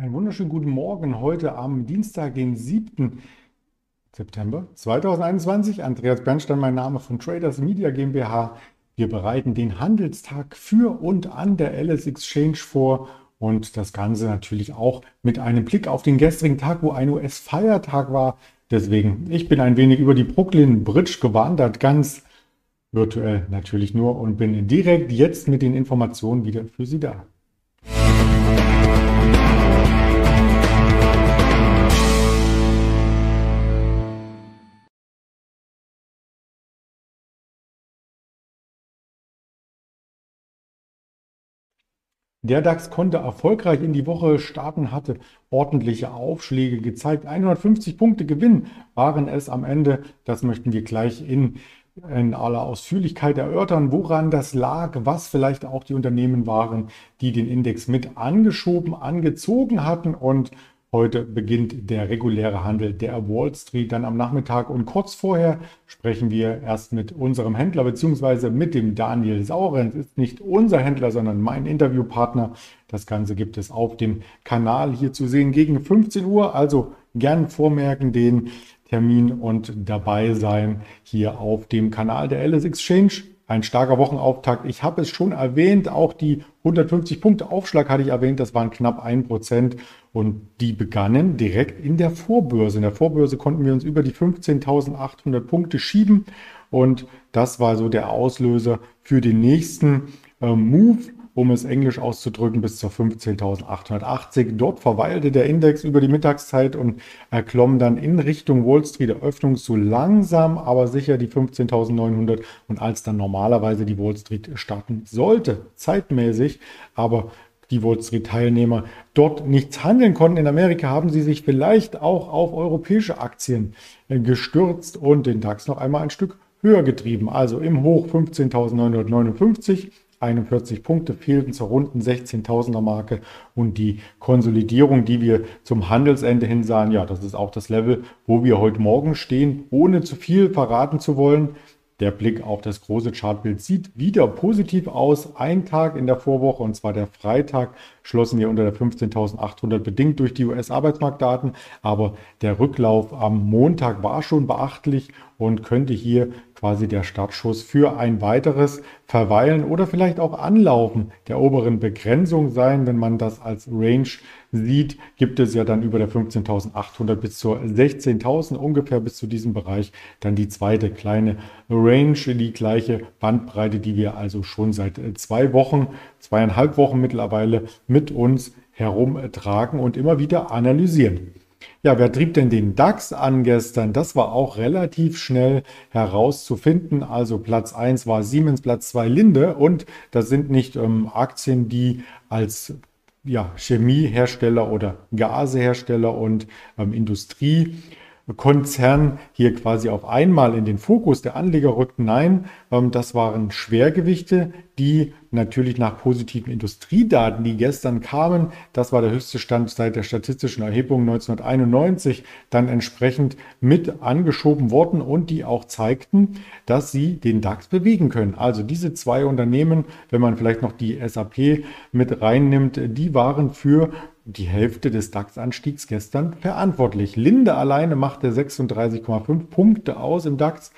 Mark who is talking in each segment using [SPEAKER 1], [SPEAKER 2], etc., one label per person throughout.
[SPEAKER 1] Einen wunderschönen guten Morgen heute am Dienstag, den 7. September 2021. Andreas Bernstein, mein Name von Traders Media GmbH. Wir bereiten den Handelstag für und an der LS Exchange vor und das Ganze natürlich auch mit einem Blick auf den gestrigen Tag, wo ein US-Feiertag war. Deswegen, ich bin ein wenig über die Brooklyn Bridge gewandert, ganz virtuell natürlich nur und bin direkt jetzt mit den Informationen wieder für Sie da. Der DAX konnte erfolgreich in die Woche starten, hatte ordentliche Aufschläge gezeigt. 150 Punkte Gewinn waren es am Ende. Das möchten wir gleich in, in aller Ausführlichkeit erörtern, woran das lag, was vielleicht auch die Unternehmen waren, die den Index mit angeschoben, angezogen hatten und Heute beginnt der reguläre Handel der Wall Street dann am Nachmittag und kurz vorher sprechen wir erst mit unserem Händler bzw. mit dem Daniel Saurenz. Ist nicht unser Händler, sondern mein Interviewpartner. Das Ganze gibt es auf dem Kanal hier zu sehen gegen 15 Uhr. Also gern vormerken den Termin und dabei sein hier auf dem Kanal der LS Exchange ein starker Wochenauftakt. Ich habe es schon erwähnt, auch die 150 Punkte Aufschlag hatte ich erwähnt, das waren knapp ein Prozent und die begannen direkt in der Vorbörse. In der Vorbörse konnten wir uns über die 15.800 Punkte schieben und das war so der Auslöser für den nächsten äh, Move um es englisch auszudrücken, bis zur 15.880. Dort verweilte der Index über die Mittagszeit und erklomm dann in Richtung Wall Street Eröffnung so langsam, aber sicher die 15.900 und als dann normalerweise die Wall Street starten sollte, zeitmäßig, aber die Wall Street Teilnehmer dort nichts handeln konnten. In Amerika haben sie sich vielleicht auch auf europäische Aktien äh, gestürzt und den DAX noch einmal ein Stück höher getrieben. Also im Hoch 15.959 41 Punkte fehlten zur runden 16.000er Marke und die Konsolidierung, die wir zum Handelsende hin sahen, ja, das ist auch das Level, wo wir heute Morgen stehen, ohne zu viel verraten zu wollen. Der Blick auf das große Chartbild sieht wieder positiv aus. Ein Tag in der Vorwoche, und zwar der Freitag, schlossen wir unter der 15.800 bedingt durch die US-Arbeitsmarktdaten. Aber der Rücklauf am Montag war schon beachtlich und könnte hier quasi der Startschuss für ein weiteres Verweilen oder vielleicht auch Anlaufen der oberen Begrenzung sein. Wenn man das als Range sieht, gibt es ja dann über der 15.800 bis zur 16.000 ungefähr bis zu diesem Bereich dann die zweite kleine Range, die gleiche Bandbreite, die wir also schon seit zwei Wochen, zweieinhalb Wochen mittlerweile mit uns herumtragen und immer wieder analysieren. Ja, wer trieb denn den DAX an gestern? Das war auch relativ schnell herauszufinden. Also Platz 1 war Siemens, Platz 2 Linde und das sind nicht ähm, Aktien, die als ja, Chemiehersteller oder Gasehersteller und ähm, Industrie Konzern hier quasi auf einmal in den Fokus der Anleger rückten. Nein, ähm, das waren Schwergewichte, die natürlich nach positiven Industriedaten, die gestern kamen, das war der höchste Stand seit der statistischen Erhebung 1991, dann entsprechend mit angeschoben worden und die auch zeigten, dass sie den DAX bewegen können. Also diese zwei Unternehmen, wenn man vielleicht noch die SAP mit reinnimmt, die waren für die Hälfte des DAX-Anstiegs gestern verantwortlich. Linde alleine machte 36,5 Punkte aus im DAX.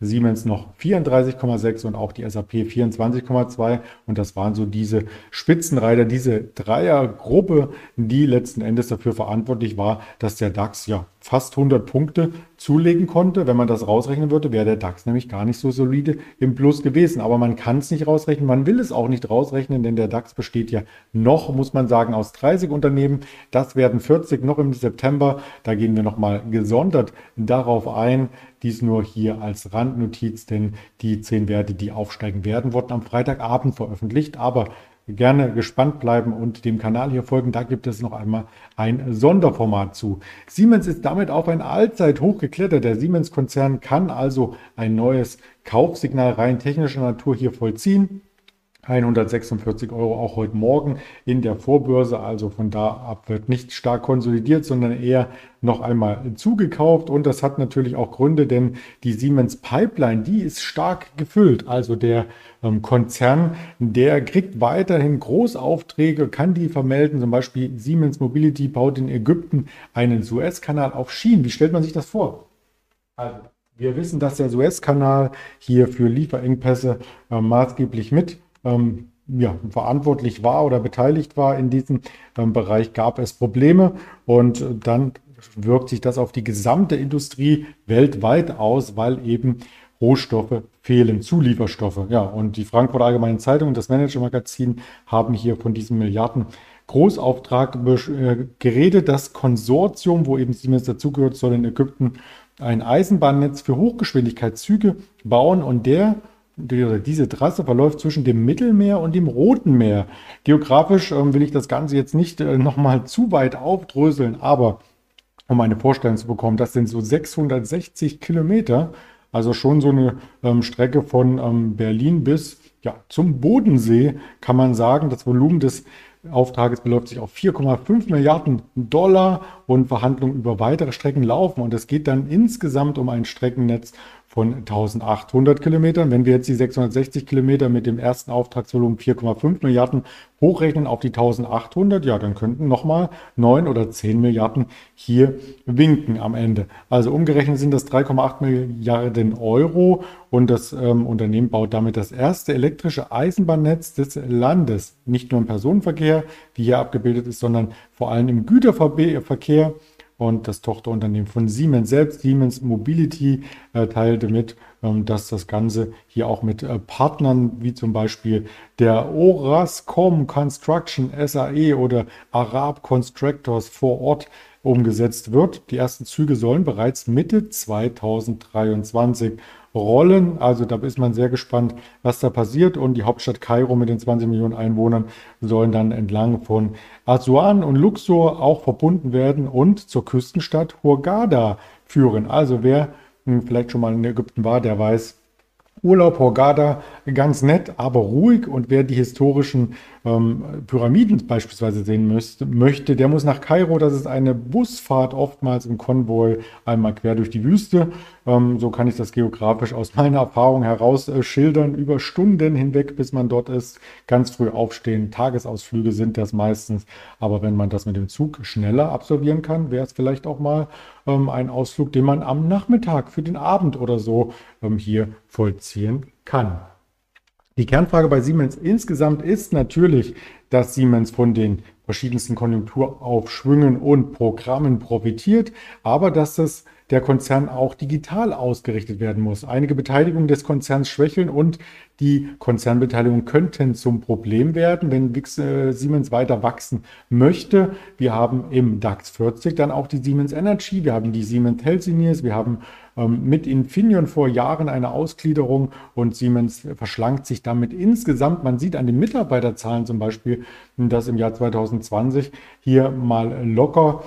[SPEAKER 1] Siemens noch 34,6 und auch die SAP 24,2. Und das waren so diese Spitzenreiter, diese Dreiergruppe, die letzten Endes dafür verantwortlich war, dass der DAX ja fast 100 Punkte zulegen konnte. Wenn man das rausrechnen würde, wäre der DAX nämlich gar nicht so solide im Plus gewesen. Aber man kann es nicht rausrechnen, man will es auch nicht rausrechnen, denn der DAX besteht ja noch, muss man sagen, aus 30 Unternehmen. Das werden 40 noch im September. Da gehen wir nochmal gesondert darauf ein. Dies nur hier als Randnotiz, denn die zehn Werte, die aufsteigen werden, wurden am Freitagabend veröffentlicht. Aber gerne gespannt bleiben und dem Kanal hier folgen. Da gibt es noch einmal ein Sonderformat zu. Siemens ist damit auf ein Allzeithoch geklettert. Der Siemens-Konzern kann also ein neues Kaufsignal rein technischer Natur hier vollziehen. 146 Euro auch heute Morgen in der Vorbörse. Also von da ab wird nicht stark konsolidiert, sondern eher noch einmal zugekauft. Und das hat natürlich auch Gründe, denn die Siemens Pipeline, die ist stark gefüllt. Also der ähm, Konzern, der kriegt weiterhin Großaufträge, kann die vermelden. Zum Beispiel Siemens Mobility baut in Ägypten einen Suezkanal auf Schienen. Wie stellt man sich das vor? Also wir wissen, dass der Suezkanal hier für Lieferengpässe äh, maßgeblich mit ähm, ja, verantwortlich war oder beteiligt war in diesem ähm, Bereich, gab es Probleme und dann wirkt sich das auf die gesamte Industrie weltweit aus, weil eben Rohstoffe fehlen, Zulieferstoffe. Ja, und die Frankfurter Allgemeine Zeitung und das Manager-Magazin haben hier von diesem Milliarden Großauftrag äh, geredet. Das Konsortium, wo eben Siemens dazugehört, soll in Ägypten ein Eisenbahnnetz für Hochgeschwindigkeitszüge bauen und der diese Trasse verläuft zwischen dem Mittelmeer und dem Roten Meer. Geografisch ähm, will ich das Ganze jetzt nicht äh, nochmal zu weit aufdröseln, aber um eine Vorstellung zu bekommen, das sind so 660 Kilometer, also schon so eine ähm, Strecke von ähm, Berlin bis ja, zum Bodensee, kann man sagen. Das Volumen des Auftrages beläuft sich auf 4,5 Milliarden Dollar und Verhandlungen über weitere Strecken laufen. Und es geht dann insgesamt um ein Streckennetz von 1800 Kilometern. Wenn wir jetzt die 660 Kilometer mit dem ersten Auftragsvolumen 4,5 Milliarden hochrechnen auf die 1800, ja, dann könnten nochmal 9 oder 10 Milliarden hier winken am Ende. Also umgerechnet sind das 3,8 Milliarden Euro und das ähm, Unternehmen baut damit das erste elektrische Eisenbahnnetz des Landes. Nicht nur im Personenverkehr, wie hier abgebildet ist, sondern vor allem im Güterverkehr und das Tochterunternehmen von Siemens selbst, Siemens Mobility, äh, teilte mit, ähm, dass das Ganze hier auch mit äh, Partnern wie zum Beispiel der Orascom Construction SAE oder Arab Constructors vor Ort umgesetzt wird. Die ersten Züge sollen bereits Mitte 2023 rollen. Also da ist man sehr gespannt, was da passiert. Und die Hauptstadt Kairo mit den 20 Millionen Einwohnern sollen dann entlang von Aswan und Luxor auch verbunden werden und zur Küstenstadt Hurghada führen. Also wer hm, vielleicht schon mal in Ägypten war, der weiß, Urlaub Hurghada ganz nett, aber ruhig. Und wer die historischen ähm, Pyramiden beispielsweise sehen müsste, möchte, der muss nach Kairo. Das ist eine Busfahrt oftmals im Konvoi einmal quer durch die Wüste. Ähm, so kann ich das geografisch aus meiner Erfahrung heraus äh, schildern. Über Stunden hinweg, bis man dort ist. Ganz früh aufstehen. Tagesausflüge sind das meistens. Aber wenn man das mit dem Zug schneller absolvieren kann, wäre es vielleicht auch mal ähm, ein Ausflug, den man am Nachmittag für den Abend oder so ähm, hier vollziehen kann. Die Kernfrage bei Siemens insgesamt ist natürlich, dass Siemens von den verschiedensten Konjunkturaufschwüngen und Programmen profitiert, aber dass das der Konzern auch digital ausgerichtet werden muss. Einige Beteiligungen des Konzerns schwächeln und die Konzernbeteiligungen könnten zum Problem werden, wenn äh, Siemens weiter wachsen möchte. Wir haben im DAX 40 dann auch die Siemens Energy, wir haben die Siemens Healthineers, wir haben ähm, mit Infineon vor Jahren eine Ausgliederung und Siemens verschlankt sich damit insgesamt. Man sieht an den Mitarbeiterzahlen zum Beispiel, dass im Jahr 2020 hier mal locker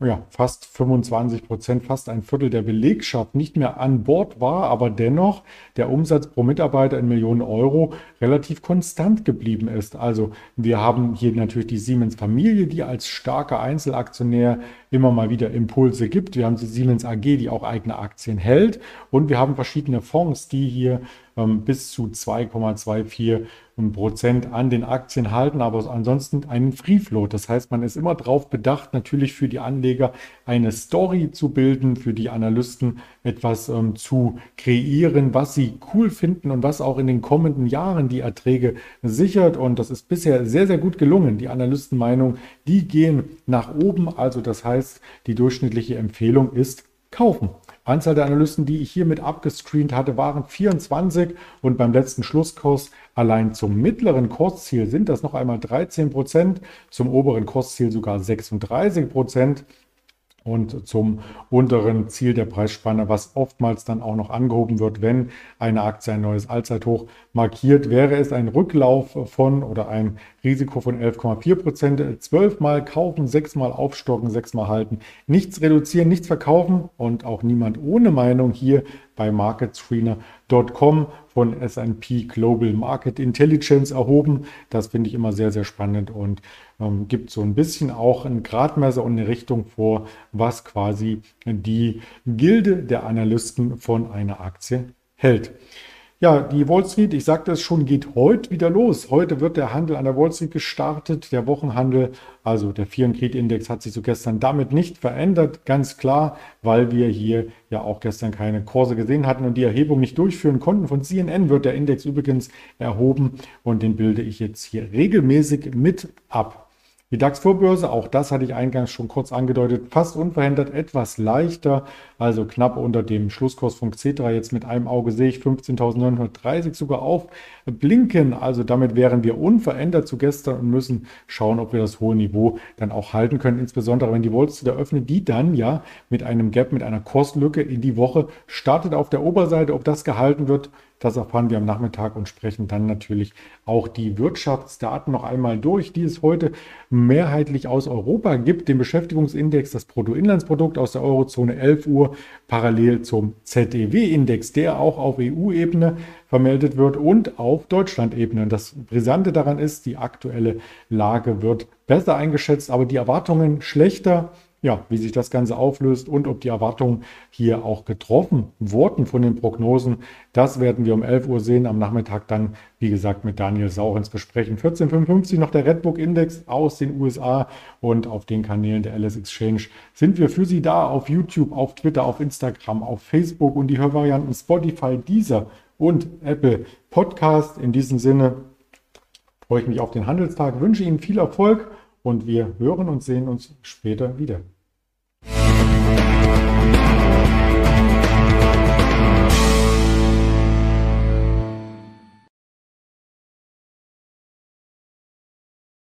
[SPEAKER 1] ja, fast 25 Prozent, fast ein Viertel der Belegschaft nicht mehr an Bord war, aber dennoch der Umsatz pro Mitarbeiter in Millionen Euro relativ konstant geblieben ist. Also wir haben hier natürlich die Siemens Familie, die als starker Einzelaktionär immer mal wieder Impulse gibt. Wir haben die Siemens AG, die auch eigene Aktien hält. Und wir haben verschiedene Fonds, die hier ähm, bis zu 2,24 Prozent an den Aktien halten, aber ansonsten einen Free Float. Das heißt, man ist immer darauf bedacht, natürlich für die Anleger eine Story zu bilden, für die Analysten etwas ähm, zu kreieren, was sie cool finden und was auch in den kommenden Jahren die Erträge sichert. Und das ist bisher sehr, sehr gut gelungen. Die Analystenmeinung, die gehen nach oben. Also das heißt, die durchschnittliche Empfehlung ist kaufen. Anzahl der Analysten, die ich hiermit abgescreent hatte, waren 24 und beim letzten Schlusskurs allein zum mittleren Kursziel sind das noch einmal 13 Prozent, zum oberen Kursziel sogar 36 Prozent und zum unteren Ziel der Preisspanne, was oftmals dann auch noch angehoben wird, wenn eine Aktie ein neues Allzeithoch markiert, wäre es ein Rücklauf von oder ein Risiko von 11,4 Prozent. Zwölfmal kaufen, sechsmal aufstocken, sechsmal halten. Nichts reduzieren, nichts verkaufen und auch niemand ohne Meinung hier bei marketscreener.com von S&P Global Market Intelligence erhoben. Das finde ich immer sehr, sehr spannend und ähm, gibt so ein bisschen auch ein Gradmesser und eine Richtung vor, was quasi die Gilde der Analysten von einer Aktie hält. Ja, die Wall Street, ich sagte es schon, geht heute wieder los. Heute wird der Handel an der Wall Street gestartet. Der Wochenhandel, also der Fear and Greed Index, hat sich so gestern damit nicht verändert. Ganz klar, weil wir hier ja auch gestern keine Kurse gesehen hatten und die Erhebung nicht durchführen konnten. Von CNN wird der Index übrigens erhoben und den bilde ich jetzt hier regelmäßig mit ab. Die DAX-Vorbörse, auch das hatte ich eingangs schon kurz angedeutet, fast unverändert, etwas leichter, also knapp unter dem Schlusskurs von Xetra. Jetzt mit einem Auge sehe ich 15.930 sogar aufblinken. Also damit wären wir unverändert zu gestern und müssen schauen, ob wir das hohe Niveau dann auch halten können. Insbesondere wenn die Wall Street eröffnet, die dann ja mit einem Gap, mit einer Kurslücke in die Woche startet auf der Oberseite. Ob das gehalten wird, das erfahren wir am Nachmittag und sprechen dann natürlich auch die Wirtschaftsdaten noch einmal durch, die es heute mehrheitlich aus Europa gibt. Den Beschäftigungsindex, das Bruttoinlandsprodukt aus der Eurozone 11 Uhr, parallel zum ZEW-Index, der auch auf EU-Ebene vermeldet wird und auf Deutschland-Ebene. Das Brisante daran ist, die aktuelle Lage wird besser eingeschätzt, aber die Erwartungen schlechter ja, wie sich das Ganze auflöst und ob die Erwartungen hier auch getroffen wurden von den Prognosen, das werden wir um 11 Uhr sehen. Am Nachmittag dann, wie gesagt, mit Daniel Saurens besprechen. 1455 noch der Redbook Index aus den USA und auf den Kanälen der LS Exchange sind wir für Sie da auf YouTube, auf Twitter, auf Instagram, auf Facebook und die Hörvarianten Spotify, Deezer und Apple Podcast. In diesem Sinne freue ich mich auf den Handelstag, wünsche Ihnen viel Erfolg und wir hören und sehen uns später wieder.